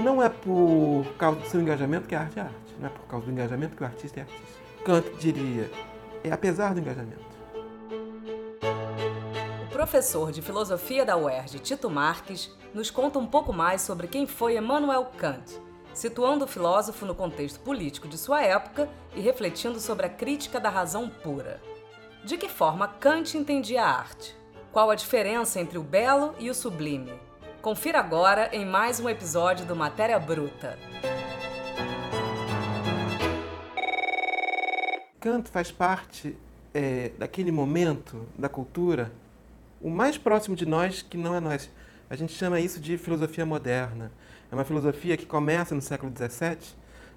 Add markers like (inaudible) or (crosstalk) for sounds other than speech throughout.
não é por causa do seu engajamento que a arte é arte, não é por causa do engajamento que o artista é artista. Kant diria, é apesar do engajamento. O professor de filosofia da UERJ, Tito Marques, nos conta um pouco mais sobre quem foi Emmanuel Kant, situando o filósofo no contexto político de sua época e refletindo sobre a crítica da razão pura. De que forma Kant entendia a arte? Qual a diferença entre o belo e o sublime? Confira agora em mais um episódio do Matéria Bruta. Kant faz parte é, daquele momento da cultura, o mais próximo de nós que não é nós. A gente chama isso de filosofia moderna. É uma filosofia que começa no século XVII,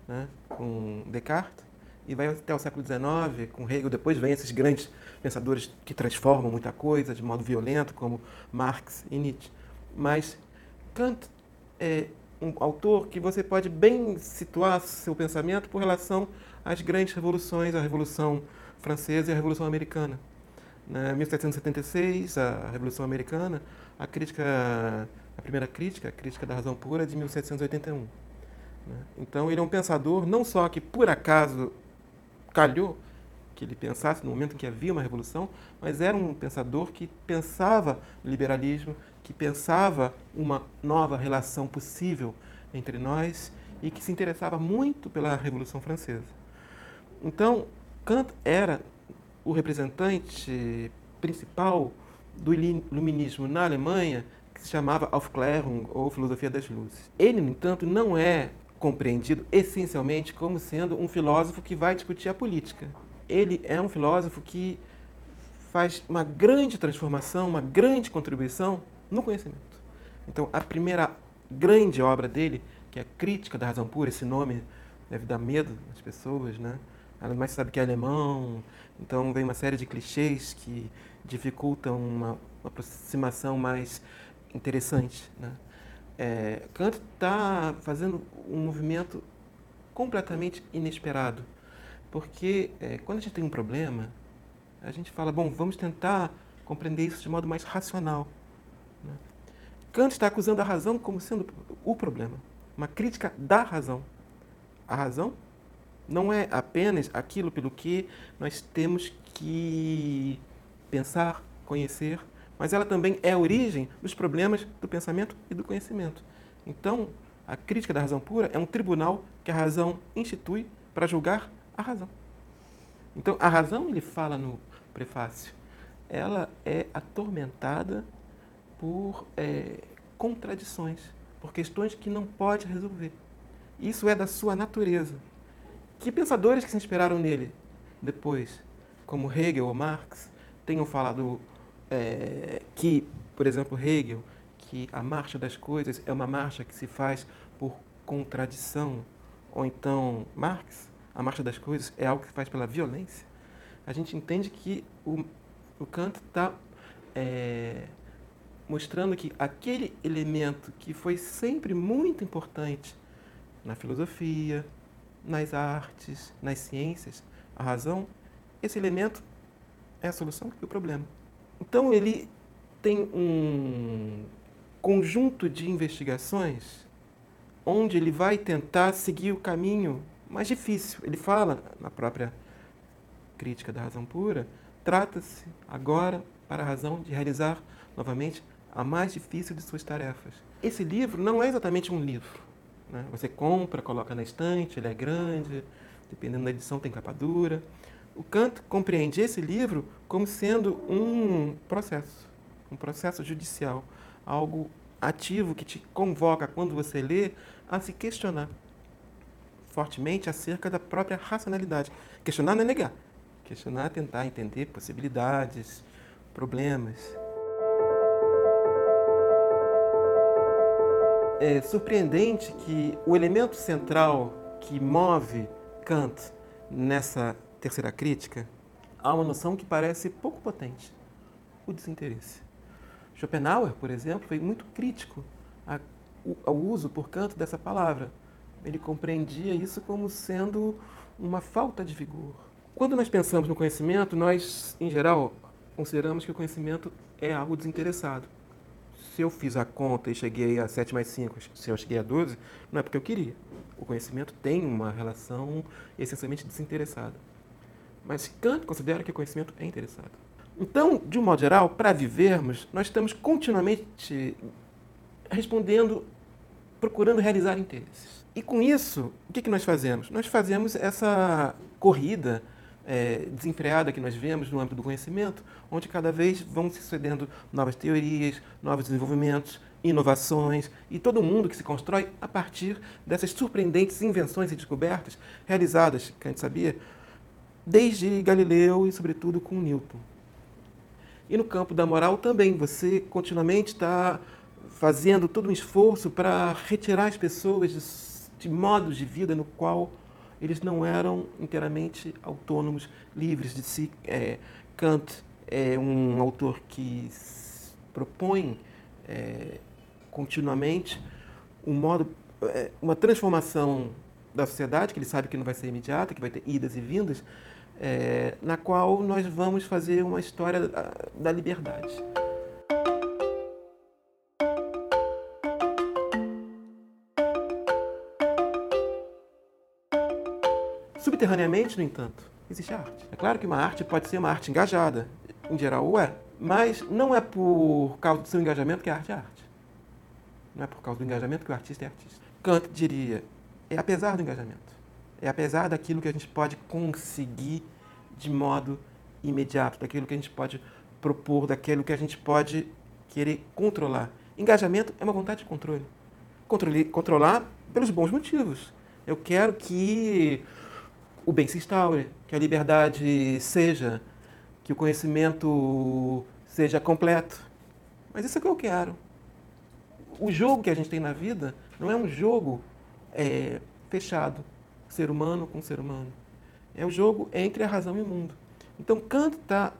né, com Descartes, e vai até o século XIX, com Hegel. Depois vem esses grandes pensadores que transformam muita coisa de modo violento, como Marx e Nietzsche. Mas Kant é um autor que você pode bem situar seu pensamento por relação às grandes revoluções, a Revolução Francesa e a Revolução Americana. Em 1776, a Revolução Americana, a crítica, a primeira crítica, a crítica da razão pura, é de 1781. Né? Então, ele é um pensador não só que por acaso calhou que ele pensasse no momento em que havia uma revolução, mas era um pensador que pensava liberalismo, que pensava uma nova relação possível entre nós e que se interessava muito pela Revolução Francesa. Então, Kant era o representante principal do iluminismo na Alemanha, que se chamava Aufklärung, ou Filosofia das Luzes. Ele, no entanto, não é compreendido essencialmente como sendo um filósofo que vai discutir a política. Ele é um filósofo que faz uma grande transformação, uma grande contribuição no conhecimento. Então, a primeira grande obra dele, que é a Crítica da Razão Pura, esse nome deve dar medo às pessoas, né? Ela mais sabe que é alemão, então vem uma série de clichês que dificultam uma, uma aproximação mais interessante, né? É, Kant está fazendo um movimento completamente inesperado, porque é, quando a gente tem um problema, a gente fala, bom, vamos tentar compreender isso de modo mais racional. Né? Kant está acusando a razão como sendo o problema, uma crítica da razão. A razão não é apenas aquilo pelo que nós temos que pensar, conhecer, mas ela também é a origem dos problemas do pensamento e do conhecimento. Então, a crítica da razão pura é um tribunal que a razão institui para julgar a razão. Então, a razão, ele fala no prefácio, ela é atormentada por é, contradições, por questões que não pode resolver. Isso é da sua natureza. Que pensadores que se inspiraram nele depois, como Hegel ou Marx, tenham falado é, que, por exemplo, Hegel, que a marcha das coisas é uma marcha que se faz por contradição, ou então Marx, a marcha das coisas é algo que se faz pela violência, a gente entende que o, o Kant está é, mostrando que aquele elemento que foi sempre muito importante na filosofia, nas artes, nas ciências, a razão, esse elemento é a solução do problema. Então ele tem um conjunto de investigações onde ele vai tentar seguir o caminho mais difícil. Ele fala na própria crítica da razão pura, trata-se agora para a razão de realizar novamente a mais difícil de suas tarefas. Esse livro não é exatamente um livro. Né? Você compra, coloca na estante, ele é grande, dependendo da edição tem capa dura o Kant compreende esse livro como sendo um processo, um processo judicial, algo ativo que te convoca, quando você lê, a se questionar fortemente acerca da própria racionalidade. Questionar não é negar. Questionar é tentar entender possibilidades, problemas. É surpreendente que o elemento central que move Kant nessa terceira crítica, há uma noção que parece pouco potente: o desinteresse. Schopenhauer, por exemplo, foi muito crítico ao uso por canto dessa palavra. Ele compreendia isso como sendo uma falta de vigor. Quando nós pensamos no conhecimento, nós, em geral, consideramos que o conhecimento é algo desinteressado. Se eu fiz a conta e cheguei a 7 mais 5, se eu cheguei a 12, não é porque eu queria. O conhecimento tem uma relação essencialmente desinteressada. Mas Kant considera que o conhecimento é interessado. Então, de um modo geral, para vivermos, nós estamos continuamente respondendo, procurando realizar interesses. E com isso, o que, que nós fazemos? Nós fazemos essa corrida é, desenfreada que nós vemos no âmbito do conhecimento, onde cada vez vão se sucedendo novas teorias, novos desenvolvimentos, inovações e todo mundo que se constrói a partir dessas surpreendentes invenções e descobertas realizadas, que a gente sabia, desde Galileu e, sobretudo, com Newton. E no campo da moral também, você continuamente está fazendo todo um esforço para retirar as pessoas de, de modos de vida no qual eles não eram inteiramente autônomos, livres de si. É, Kant é um autor que propõe é, continuamente um modo, é, uma transformação da sociedade, que ele sabe que não vai ser imediata, que vai ter idas e vindas, é, na qual nós vamos fazer uma história da, da liberdade. Subterraneamente, no entanto, existe arte. É claro que uma arte pode ser uma arte engajada, em geral o é, mas não é por causa do seu engajamento que a arte é arte. Não é por causa do engajamento que o artista é artista. Kant diria, é apesar do engajamento. É apesar daquilo que a gente pode conseguir de modo imediato, daquilo que a gente pode propor, daquilo que a gente pode querer controlar. Engajamento é uma vontade de controle. Controle, controlar pelos bons motivos. Eu quero que o bem se instaure, que a liberdade seja, que o conhecimento seja completo. Mas isso é o que eu quero. O jogo que a gente tem na vida não é um jogo é, fechado, ser humano com ser humano. É o jogo entre a razão e o mundo. Então Kant está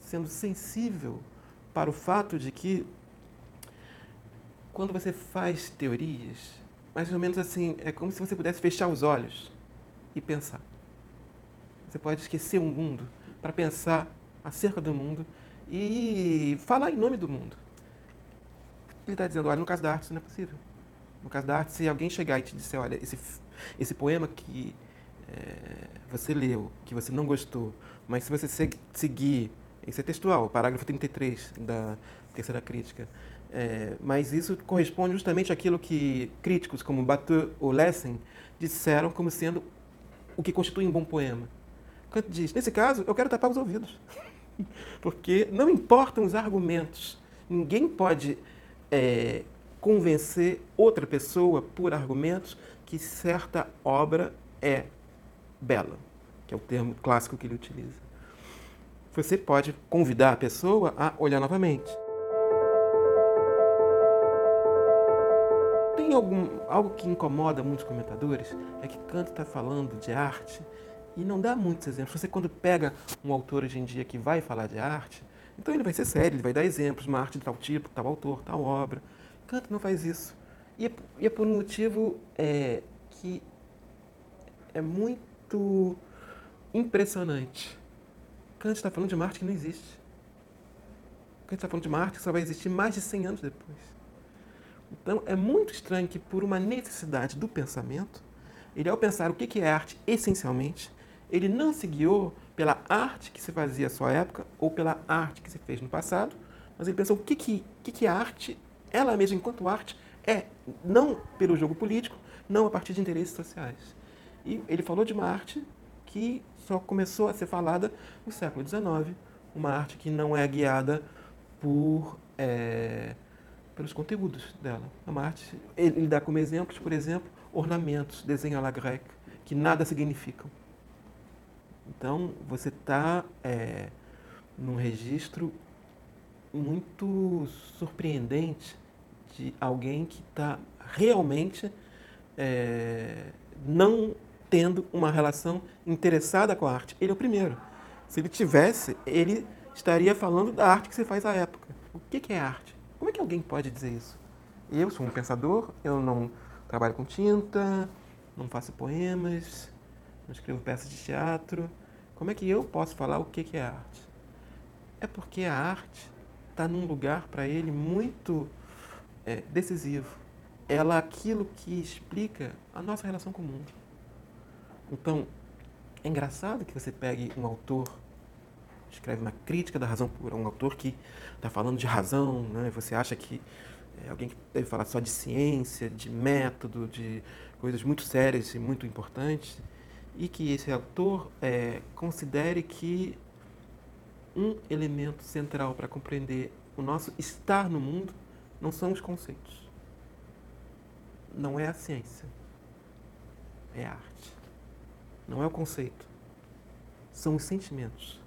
sendo sensível para o fato de que quando você faz teorias, mais ou menos assim, é como se você pudesse fechar os olhos e pensar. Você pode esquecer o mundo para pensar acerca do mundo e falar em nome do mundo. Ele está dizendo, olha, no caso da arte isso não é possível. No caso da arte, se alguém chegar e te disser, olha, esse, esse poema que é, você leu, que você não gostou, mas se você seguir, isso é textual, parágrafo 33 da terceira crítica, é, mas isso corresponde justamente àquilo que críticos como Batu ou Lessing disseram como sendo o que constitui um bom poema. Kant diz: nesse caso, eu quero tapar os ouvidos. (laughs) Porque não importam os argumentos. Ninguém pode é, convencer outra pessoa por argumentos que certa obra é bela, que é o termo clássico que ele utiliza. Você pode convidar a pessoa a olhar novamente. Algum, algo que incomoda muitos comentadores, é que Kant está falando de arte e não dá muitos exemplos. Você quando pega um autor hoje em dia que vai falar de arte, então ele vai ser sério, ele vai dar exemplos, uma arte de tal tipo, tal autor, tal obra. Kant não faz isso. E é, e é por um motivo é, que é muito impressionante. Kant está falando de uma arte que não existe. Kant está falando de uma arte que só vai existir mais de 100 anos depois. Então, é muito estranho que, por uma necessidade do pensamento, ele, ao pensar o que é arte essencialmente, ele não se guiou pela arte que se fazia à sua época ou pela arte que se fez no passado, mas ele pensou o que, que, que, que a arte, ela mesma enquanto arte, é, não pelo jogo político, não a partir de interesses sociais. E ele falou de uma arte que só começou a ser falada no século XIX, uma arte que não é guiada por. É, pelos conteúdos dela. A arte, ele dá como exemplos, por exemplo, ornamentos, desenho à la grecque, que nada significam. Então, você está é, num registro muito surpreendente de alguém que está realmente é, não tendo uma relação interessada com a arte. Ele é o primeiro. Se ele tivesse, ele estaria falando da arte que se faz à época. O que é arte? Que alguém pode dizer isso? Eu sou um pensador, eu não trabalho com tinta, não faço poemas, não escrevo peças de teatro. Como é que eu posso falar o que é arte? É porque a arte, está num lugar para ele muito é, decisivo. Ela é aquilo que explica a nossa relação com o mundo. Então, é engraçado que você pegue um autor, escreve uma crítica da razão pura, um autor que está falando de razão, né? você acha que é alguém que deve falar só de ciência, de método, de coisas muito sérias e muito importantes, e que esse autor é, considere que um elemento central para compreender o nosso estar no mundo não são os conceitos. Não é a ciência. É a arte. Não é o conceito. São os sentimentos.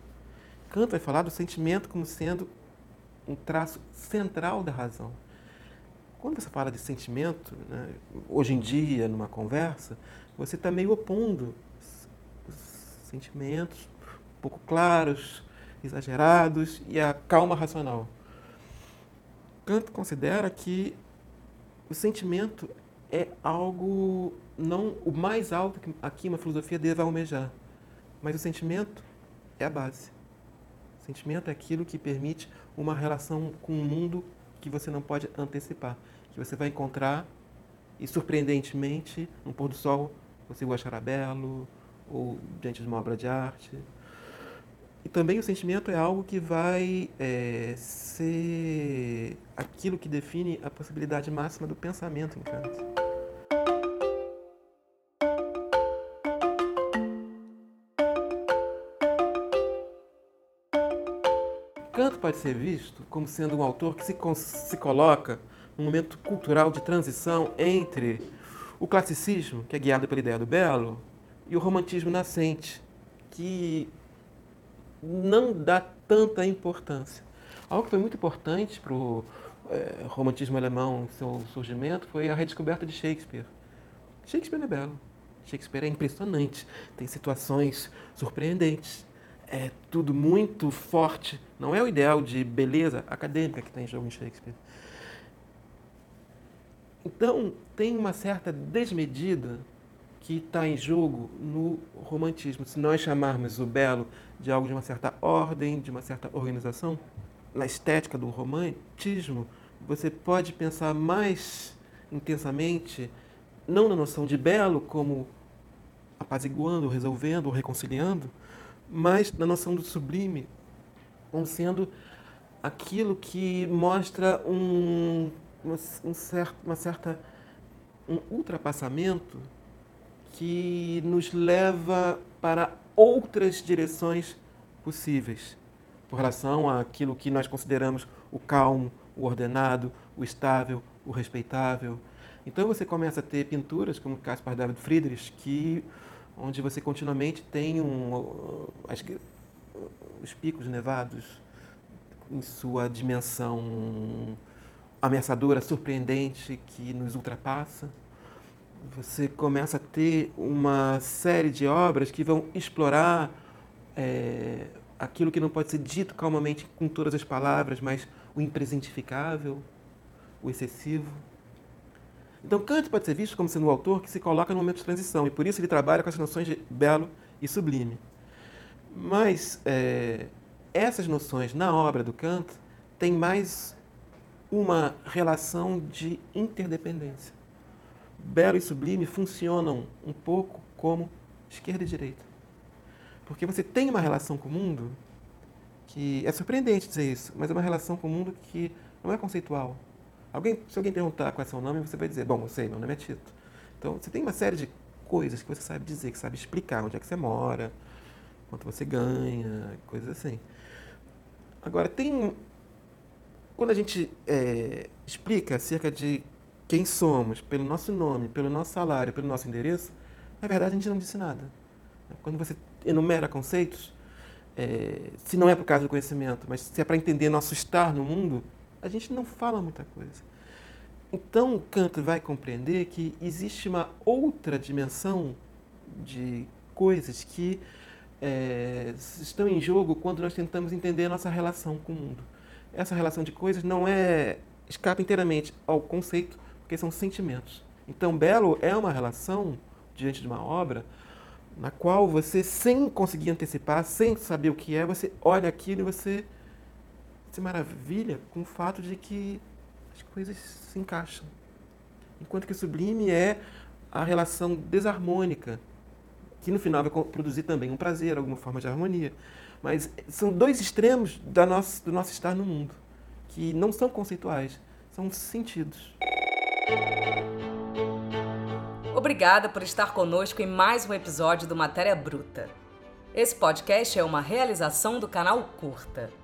Kant vai falar do sentimento como sendo um traço central da razão. Quando você fala de sentimento, né, hoje em dia, numa conversa, você está meio opondo os sentimentos pouco claros, exagerados e a calma racional. Kant considera que o sentimento é algo não o mais alto que aqui uma filosofia deve almejar, mas o sentimento é a base. Sentimento é aquilo que permite uma relação com o mundo que você não pode antecipar, que você vai encontrar e surpreendentemente no pôr do sol você o achará belo ou diante de uma obra de arte. E também o sentimento é algo que vai é, ser aquilo que define a possibilidade máxima do pensamento em Kant. Kant pode ser visto como sendo um autor que se, se coloca num momento cultural de transição entre o classicismo, que é guiado pela ideia do belo, e o romantismo nascente, que não dá tanta importância. Algo que foi muito importante para o é, romantismo alemão, seu surgimento, foi a redescoberta de Shakespeare. Shakespeare é belo. Shakespeare é impressionante. Tem situações surpreendentes. É tudo muito forte. Não é o ideal de beleza acadêmica que está em jogo em Shakespeare. Então, tem uma certa desmedida que está em jogo no romantismo. Se nós chamarmos o belo de algo de uma certa ordem, de uma certa organização, na estética do romantismo, você pode pensar mais intensamente, não na noção de belo como apaziguando, resolvendo, reconciliando, mas na noção do sublime, como sendo aquilo que mostra um, uma, um certo, uma certa um ultrapassamento que nos leva para outras direções possíveis com relação àquilo que nós consideramos o calmo, o ordenado, o estável, o respeitável. Então você começa a ter pinturas como Caspar David Friedrich, que onde você continuamente tem um, as, os picos nevados em sua dimensão ameaçadora, surpreendente, que nos ultrapassa você começa a ter uma série de obras que vão explorar é, aquilo que não pode ser dito calmamente com todas as palavras, mas o impresentificável, o excessivo. Então, Kant pode ser visto como sendo um autor que se coloca no momento de transição, e por isso ele trabalha com as noções de belo e sublime. Mas é, essas noções na obra do Kant têm mais uma relação de interdependência belo e sublime funcionam um pouco como esquerda e direita. Porque você tem uma relação com o mundo que é surpreendente dizer isso, mas é uma relação com o mundo que não é conceitual. Alguém, se alguém perguntar qual é seu nome, você vai dizer, bom, eu sei, meu nome é Tito. Então, você tem uma série de coisas que você sabe dizer, que sabe explicar onde é que você mora, quanto você ganha, coisas assim. Agora, tem... Quando a gente é, explica acerca de quem somos, pelo nosso nome, pelo nosso salário, pelo nosso endereço, na verdade a gente não disse nada. Quando você enumera conceitos, é, se não é por causa do conhecimento, mas se é para entender nosso estar no mundo, a gente não fala muita coisa. Então, Kant vai compreender que existe uma outra dimensão de coisas que é, estão em jogo quando nós tentamos entender a nossa relação com o mundo. Essa relação de coisas não é escapa inteiramente ao conceito, porque são sentimentos. Então, belo é uma relação diante de uma obra na qual você, sem conseguir antecipar, sem saber o que é, você olha aquilo e você se maravilha com o fato de que as coisas se encaixam. Enquanto que o sublime é a relação desarmônica, que no final vai produzir também um prazer, alguma forma de harmonia. Mas são dois extremos da nossa, do nosso estar no mundo, que não são conceituais, são sentidos. Obrigada por estar conosco em mais um episódio do Matéria Bruta. Esse podcast é uma realização do canal Curta.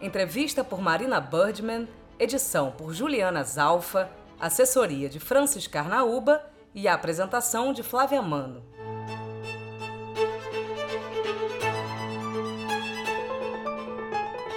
Entrevista por Marina Birdman, edição por Juliana Zalfa, assessoria de Francis Carnaúba e a apresentação de Flávia Mano.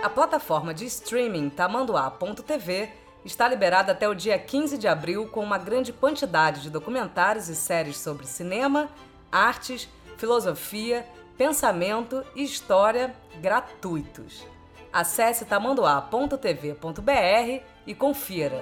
A plataforma de streaming tamanduá.tv está liberada até o dia 15 de abril com uma grande quantidade de documentários e séries sobre cinema, artes, filosofia, pensamento e história gratuitos. Acesse tamanduá.tv.br e confira.